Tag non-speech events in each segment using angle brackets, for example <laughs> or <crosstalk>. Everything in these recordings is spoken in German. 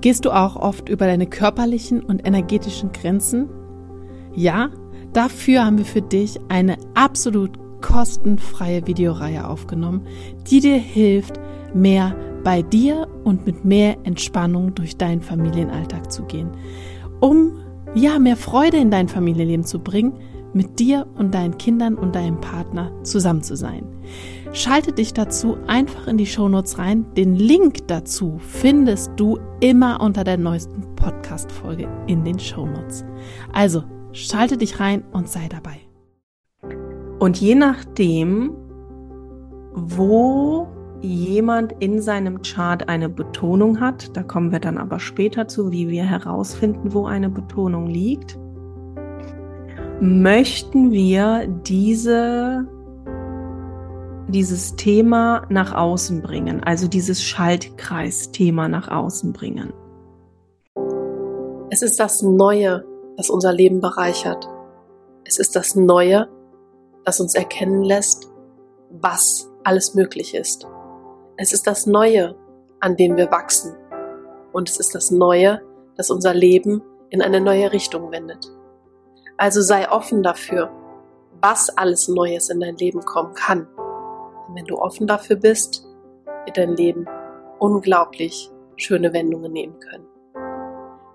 Gehst du auch oft über deine körperlichen und energetischen Grenzen? Ja, dafür haben wir für dich eine absolut kostenfreie Videoreihe aufgenommen, die dir hilft, mehr bei dir und mit mehr Entspannung durch deinen Familienalltag zu gehen, um ja mehr Freude in dein Familienleben zu bringen, mit dir und deinen Kindern und deinem Partner zusammen zu sein. Schalte dich dazu einfach in die Shownotes rein. Den Link dazu findest du immer unter der neuesten Podcast-Folge in den Shownotes. Also schalte dich rein und sei dabei. Und je nachdem, wo jemand in seinem Chart eine Betonung hat, da kommen wir dann aber später zu, wie wir herausfinden, wo eine Betonung liegt, möchten wir diese dieses Thema nach außen bringen, also dieses Schaltkreis-Thema nach außen bringen. Es ist das Neue, das unser Leben bereichert. Es ist das Neue, das uns erkennen lässt, was alles möglich ist. Es ist das Neue, an dem wir wachsen. Und es ist das Neue, das unser Leben in eine neue Richtung wendet. Also sei offen dafür, was alles Neues in dein Leben kommen kann. Und wenn du offen dafür bist, wird dein Leben unglaublich schöne Wendungen nehmen können.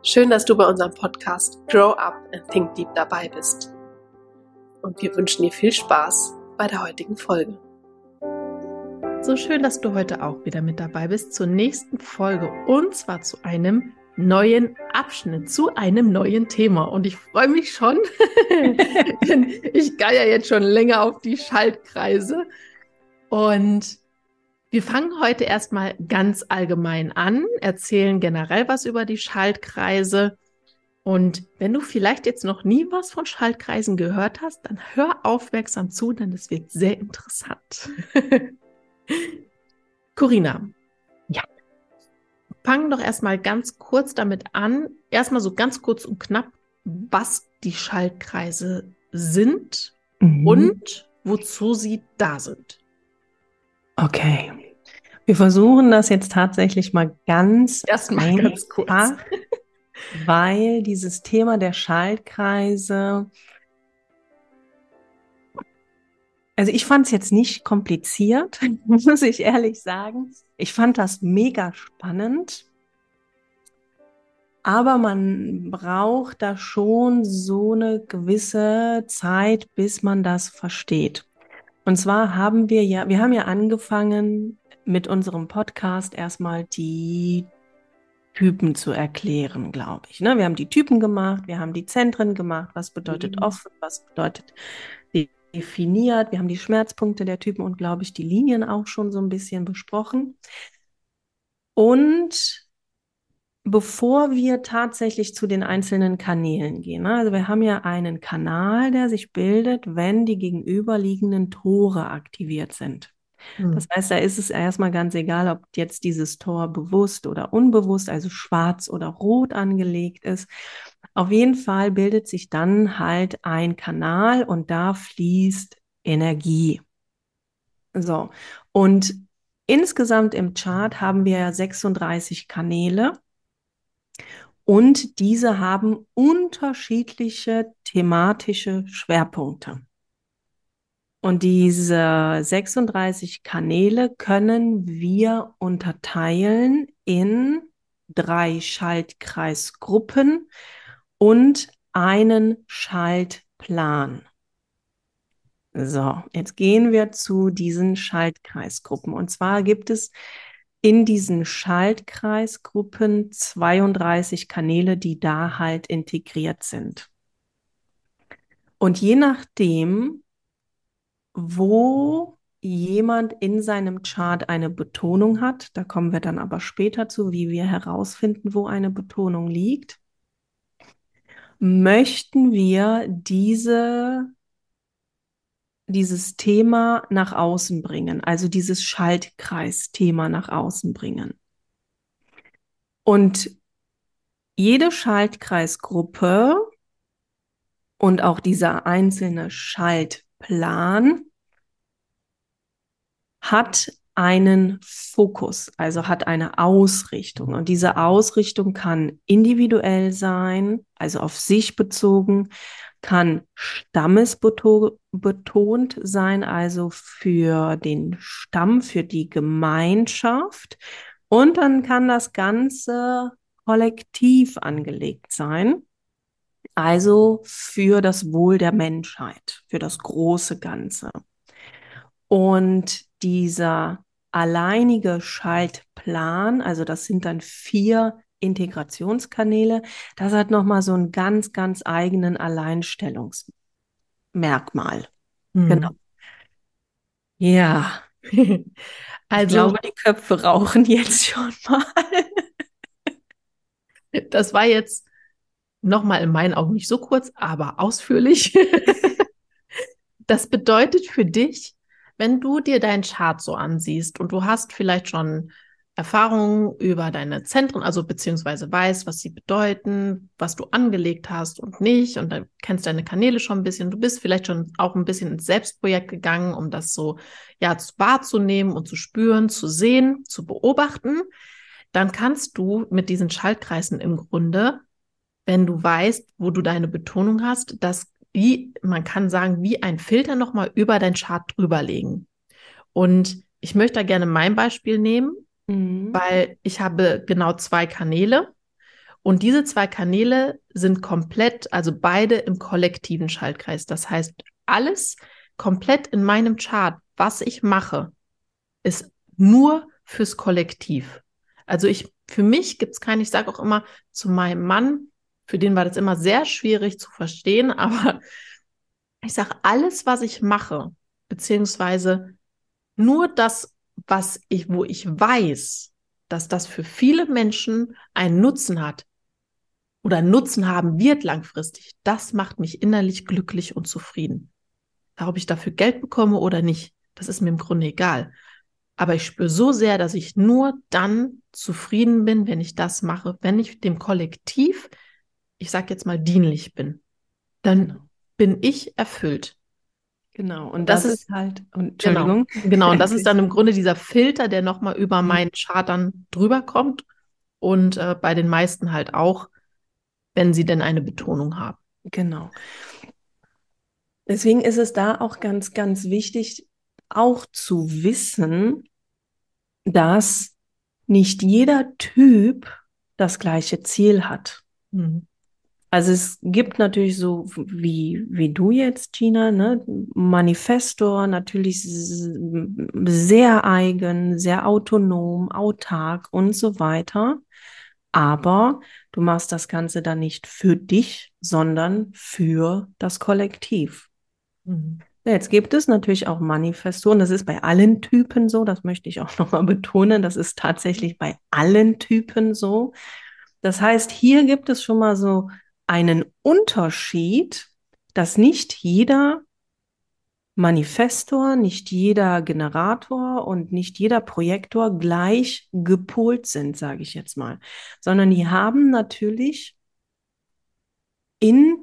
Schön, dass du bei unserem Podcast Grow Up and Think Deep dabei bist. Und wir wünschen dir viel Spaß bei der heutigen Folge. So schön, dass du heute auch wieder mit dabei bist zur nächsten Folge und zwar zu einem neuen Abschnitt, zu einem neuen Thema. Und ich freue mich schon, <laughs> denn ich gehe ja jetzt schon länger auf die Schaltkreise und wir fangen heute erstmal ganz allgemein an, erzählen generell was über die Schaltkreise. Und wenn du vielleicht jetzt noch nie was von Schaltkreisen gehört hast, dann hör aufmerksam zu, denn es wird sehr interessant. <laughs> Corinna. Fangen doch erstmal ganz kurz damit an, erstmal so ganz kurz und knapp, was die Schaltkreise sind mhm. und wozu sie da sind. Okay. Wir versuchen das jetzt tatsächlich mal ganz erstmal ganz kurz. <laughs> weil dieses Thema der Schaltkreise also ich fand es jetzt nicht kompliziert, <laughs> muss ich ehrlich sagen. Ich fand das mega spannend. Aber man braucht da schon so eine gewisse Zeit, bis man das versteht. Und zwar haben wir ja, wir haben ja angefangen mit unserem Podcast erstmal die Typen zu erklären, glaube ich. Ne? Wir haben die Typen gemacht, wir haben die Zentren gemacht, was bedeutet mhm. offen, was bedeutet definiert, wir haben die Schmerzpunkte der Typen und, glaube ich, die Linien auch schon so ein bisschen besprochen. Und bevor wir tatsächlich zu den einzelnen Kanälen gehen. Ne? Also wir haben ja einen Kanal, der sich bildet, wenn die gegenüberliegenden Tore aktiviert sind. Hm. Das heißt, da ist es erstmal ganz egal, ob jetzt dieses Tor bewusst oder unbewusst, also schwarz oder rot angelegt ist. Auf jeden Fall bildet sich dann halt ein Kanal und da fließt Energie. So. Und insgesamt im Chart haben wir 36 Kanäle. Und diese haben unterschiedliche thematische Schwerpunkte. Und diese 36 Kanäle können wir unterteilen in drei Schaltkreisgruppen und einen Schaltplan. So, jetzt gehen wir zu diesen Schaltkreisgruppen. Und zwar gibt es in diesen Schaltkreisgruppen 32 Kanäle, die da halt integriert sind. Und je nachdem, wo jemand in seinem Chart eine Betonung hat, da kommen wir dann aber später zu, wie wir herausfinden, wo eine Betonung liegt, möchten wir diese dieses Thema nach außen bringen, also dieses Schaltkreis-Thema nach außen bringen. Und jede Schaltkreisgruppe und auch dieser einzelne Schaltplan hat einen Fokus, also hat eine Ausrichtung. Und diese Ausrichtung kann individuell sein, also auf sich bezogen, kann stammesbetont sein, also für den Stamm, für die Gemeinschaft. Und dann kann das Ganze kollektiv angelegt sein, also für das Wohl der Menschheit, für das große Ganze. Und dieser alleinige Schaltplan, also das sind dann vier Integrationskanäle, das hat nochmal so einen ganz, ganz eigenen Alleinstellungsmerkmal. Mhm. Genau. Ja. <laughs> also, ich glaube, die Köpfe rauchen jetzt schon mal. <laughs> das war jetzt nochmal in meinen Augen nicht so kurz, aber ausführlich. <laughs> das bedeutet für dich, wenn du dir deinen Chart so ansiehst und du hast vielleicht schon Erfahrungen über deine Zentren, also beziehungsweise weißt, was sie bedeuten, was du angelegt hast und nicht und dann kennst deine Kanäle schon ein bisschen. Du bist vielleicht schon auch ein bisschen ins Selbstprojekt gegangen, um das so ja wahrzunehmen und zu spüren, zu sehen, zu beobachten. Dann kannst du mit diesen Schaltkreisen im Grunde, wenn du weißt, wo du deine Betonung hast, das wie man kann sagen, wie ein Filter nochmal über dein Chart drüberlegen. Und ich möchte da gerne mein Beispiel nehmen mhm. weil ich habe genau zwei Kanäle und diese zwei Kanäle sind komplett, also beide im kollektiven Schaltkreis. Das heißt, alles komplett in meinem Chart, was ich mache, ist nur fürs Kollektiv. Also ich, für mich gibt es keinen, ich sage auch immer zu meinem Mann, für den war das immer sehr schwierig zu verstehen, <laughs> aber ich sage, alles, was ich mache, beziehungsweise nur das, was ich, wo ich weiß, dass das für viele Menschen einen Nutzen hat oder Nutzen haben wird langfristig, das macht mich innerlich glücklich und zufrieden. Ob ich dafür Geld bekomme oder nicht, das ist mir im Grunde egal. Aber ich spüre so sehr, dass ich nur dann zufrieden bin, wenn ich das mache, wenn ich dem Kollektiv, ich sage jetzt mal, dienlich bin. Dann bin ich erfüllt. Genau, und das, das ist halt, und, genau. Entschuldigung. Genau, genau, und das <laughs> ist dann im Grunde dieser Filter, der nochmal über mhm. meinen Chart dann drüber kommt und äh, bei den meisten halt auch, wenn sie denn eine Betonung haben. Genau. Deswegen ist es da auch ganz, ganz wichtig, auch zu wissen, dass nicht jeder Typ das gleiche Ziel hat. Mhm. Also es gibt natürlich so wie, wie du jetzt, Gina, ne? Manifestor, natürlich sehr eigen, sehr autonom, autark und so weiter. Aber du machst das Ganze dann nicht für dich, sondern für das Kollektiv. Mhm. Jetzt gibt es natürlich auch Manifestoren. Das ist bei allen Typen so. Das möchte ich auch nochmal betonen. Das ist tatsächlich bei allen Typen so. Das heißt, hier gibt es schon mal so einen Unterschied, dass nicht jeder Manifestor, nicht jeder Generator und nicht jeder Projektor gleich gepolt sind, sage ich jetzt mal, sondern die haben natürlich in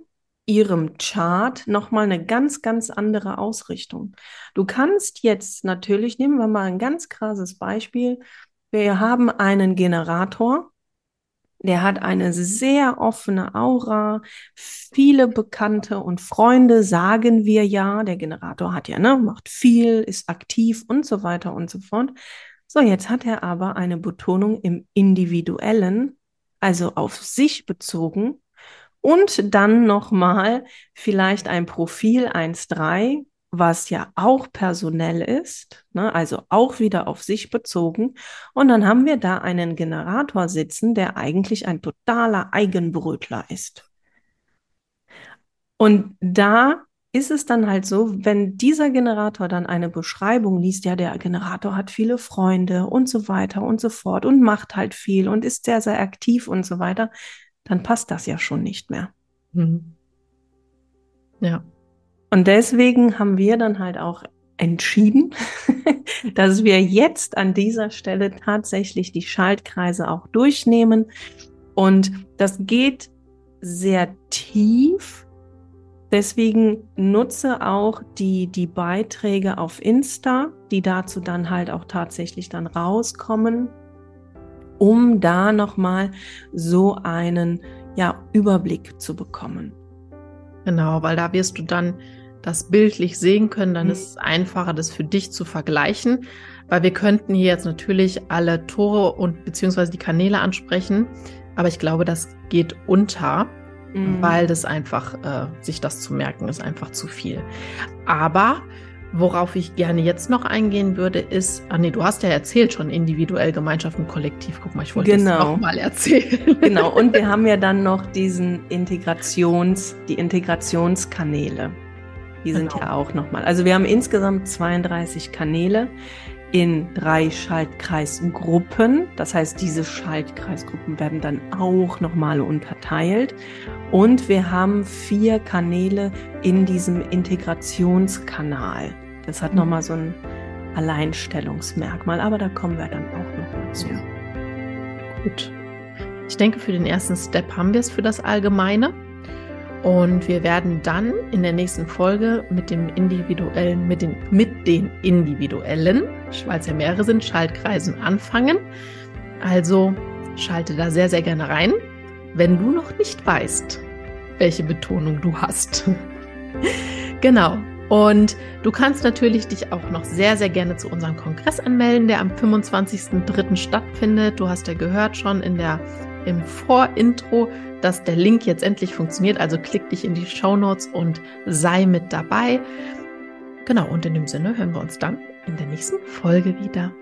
ihrem Chart nochmal eine ganz, ganz andere Ausrichtung. Du kannst jetzt natürlich, nehmen wir mal ein ganz krasses Beispiel, wir haben einen Generator, der hat eine sehr offene Aura, viele Bekannte und Freunde, sagen wir ja. Der Generator hat ja, ne, macht viel, ist aktiv und so weiter und so fort. So, jetzt hat er aber eine Betonung im Individuellen, also auf sich bezogen und dann nochmal vielleicht ein Profil 1.3, was ja auch personell ist, ne, also auch wieder auf sich bezogen. Und dann haben wir da einen Generator sitzen, der eigentlich ein totaler Eigenbrötler ist. Und da ist es dann halt so, wenn dieser Generator dann eine Beschreibung liest, ja, der Generator hat viele Freunde und so weiter und so fort und macht halt viel und ist sehr, sehr aktiv und so weiter, dann passt das ja schon nicht mehr. Mhm. Ja. Und deswegen haben wir dann halt auch entschieden, <laughs> dass wir jetzt an dieser Stelle tatsächlich die Schaltkreise auch durchnehmen. Und das geht sehr tief Deswegen nutze auch die, die Beiträge auf Insta, die dazu dann halt auch tatsächlich dann rauskommen, um da nochmal so einen ja, Überblick zu bekommen. Genau, weil da wirst du dann das bildlich sehen können, dann mhm. ist es einfacher, das für dich zu vergleichen, weil wir könnten hier jetzt natürlich alle Tore und beziehungsweise die Kanäle ansprechen, aber ich glaube, das geht unter, mhm. weil das einfach, äh, sich das zu merken, ist einfach zu viel. Aber Worauf ich gerne jetzt noch eingehen würde, ist, ah nee, du hast ja erzählt schon individuell, Gemeinschaft und Kollektiv. Guck mal, ich wollte genau. das nochmal erzählen. Genau, und wir <laughs> haben ja dann noch diesen Integrations, die Integrationskanäle. Die sind genau. ja auch nochmal. Also wir haben insgesamt 32 Kanäle in drei Schaltkreisgruppen. Das heißt, diese Schaltkreisgruppen werden dann auch nochmal unterteilt. Und wir haben vier Kanäle in diesem Integrationskanal. Das hat nochmal so ein Alleinstellungsmerkmal, aber da kommen wir dann auch noch dazu. Ja. Gut. Ich denke, für den ersten Step haben wir es für das Allgemeine. Und wir werden dann in der nächsten Folge mit dem individuellen, mit den, mit den individuellen, weil es ja mehrere sind, Schaltkreisen anfangen. Also schalte da sehr, sehr gerne rein, wenn du noch nicht weißt, welche Betonung du hast. <laughs> genau. Und du kannst natürlich dich auch noch sehr, sehr gerne zu unserem Kongress anmelden, der am 25.03. stattfindet. Du hast ja gehört schon in der, im Vorintro, dass der Link jetzt endlich funktioniert. Also klick dich in die Show Notes und sei mit dabei. Genau, und in dem Sinne hören wir uns dann in der nächsten Folge wieder.